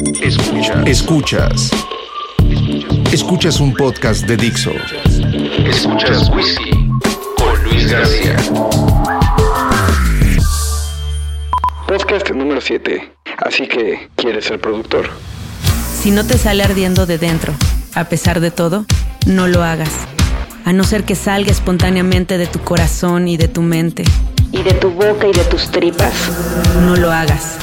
Escuchas. Escuchas. Escuchas un podcast de Dixo. Escuchas Whisky con Luis García. Podcast número 7. Así que, ¿quieres ser productor? Si no te sale ardiendo de dentro, a pesar de todo, no lo hagas. A no ser que salga espontáneamente de tu corazón y de tu mente. Y de tu boca y de tus tripas. No lo hagas.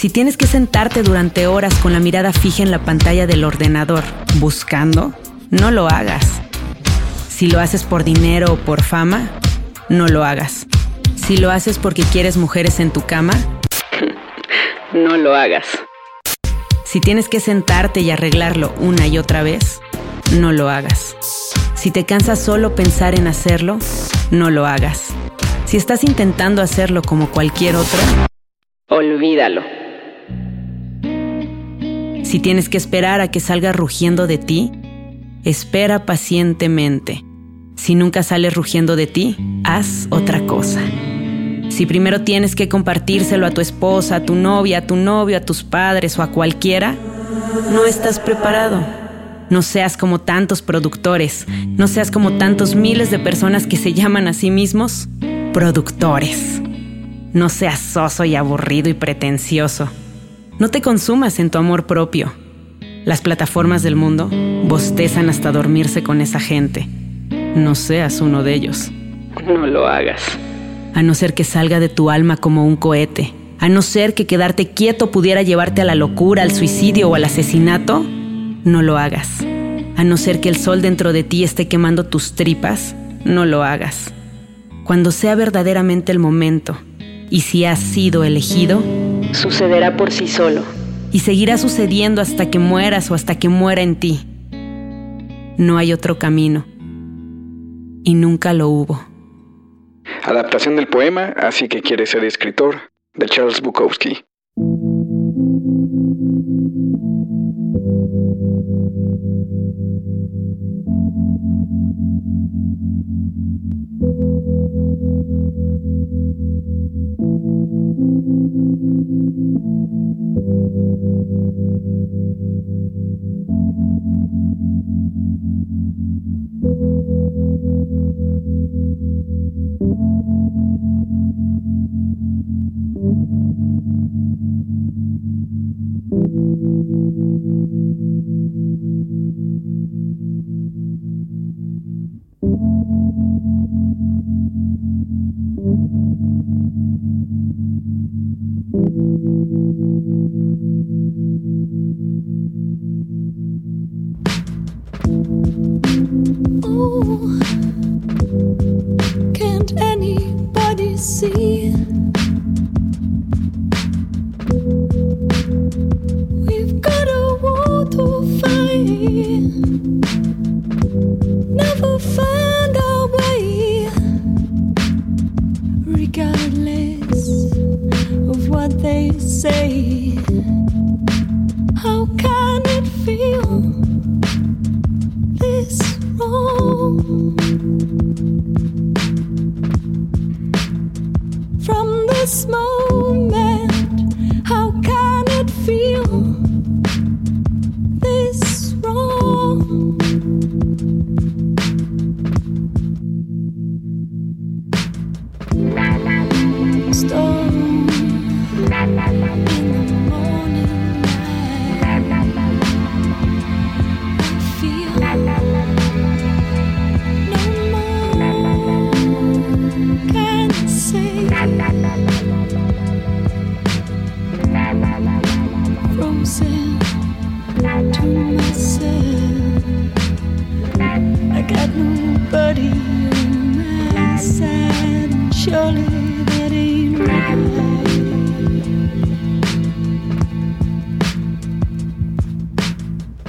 Si tienes que sentarte durante horas con la mirada fija en la pantalla del ordenador, buscando, no lo hagas. Si lo haces por dinero o por fama, no lo hagas. Si lo haces porque quieres mujeres en tu cama, no lo hagas. Si tienes que sentarte y arreglarlo una y otra vez, no lo hagas. Si te cansa solo pensar en hacerlo, no lo hagas. Si estás intentando hacerlo como cualquier otro, olvídalo. Si tienes que esperar a que salga rugiendo de ti, espera pacientemente. Si nunca sale rugiendo de ti, haz otra cosa. Si primero tienes que compartírselo a tu esposa, a tu novia, a tu novio, a tus padres o a cualquiera, no estás preparado. No seas como tantos productores, no seas como tantos miles de personas que se llaman a sí mismos productores. No seas soso y aburrido y pretencioso. No te consumas en tu amor propio. Las plataformas del mundo bostezan hasta dormirse con esa gente. No seas uno de ellos. No lo hagas. A no ser que salga de tu alma como un cohete. A no ser que quedarte quieto pudiera llevarte a la locura, al suicidio o al asesinato. No lo hagas. A no ser que el sol dentro de ti esté quemando tus tripas. No lo hagas. Cuando sea verdaderamente el momento y si has sido elegido, sucederá por sí solo. Y seguirá sucediendo hasta que mueras o hasta que muera en ti. No hay otro camino. Y nunca lo hubo. Adaptación del poema Así que quieres ser escritor, de Charles Bukowski. Can't anybody see? smoke.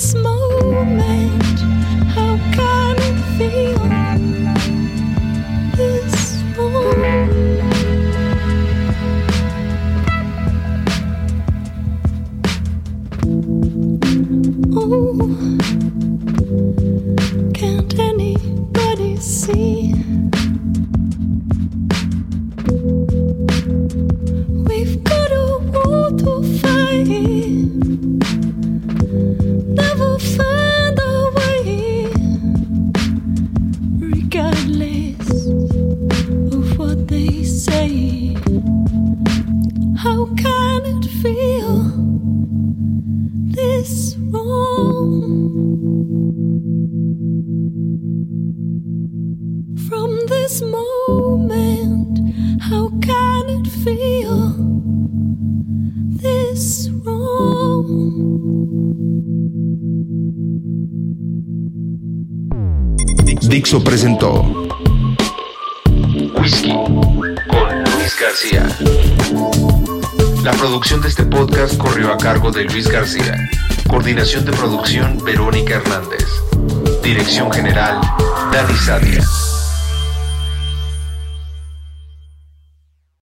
this moment, how can it feel this? Oh, can't anybody see? feel this wrong. From this moment, how can it feel this wrong? Dixo presentò whiskey con Luis García. La producción de este podcast corrió a cargo de Luis García. Coordinación de producción Verónica Hernández. Dirección general Dani Sadia.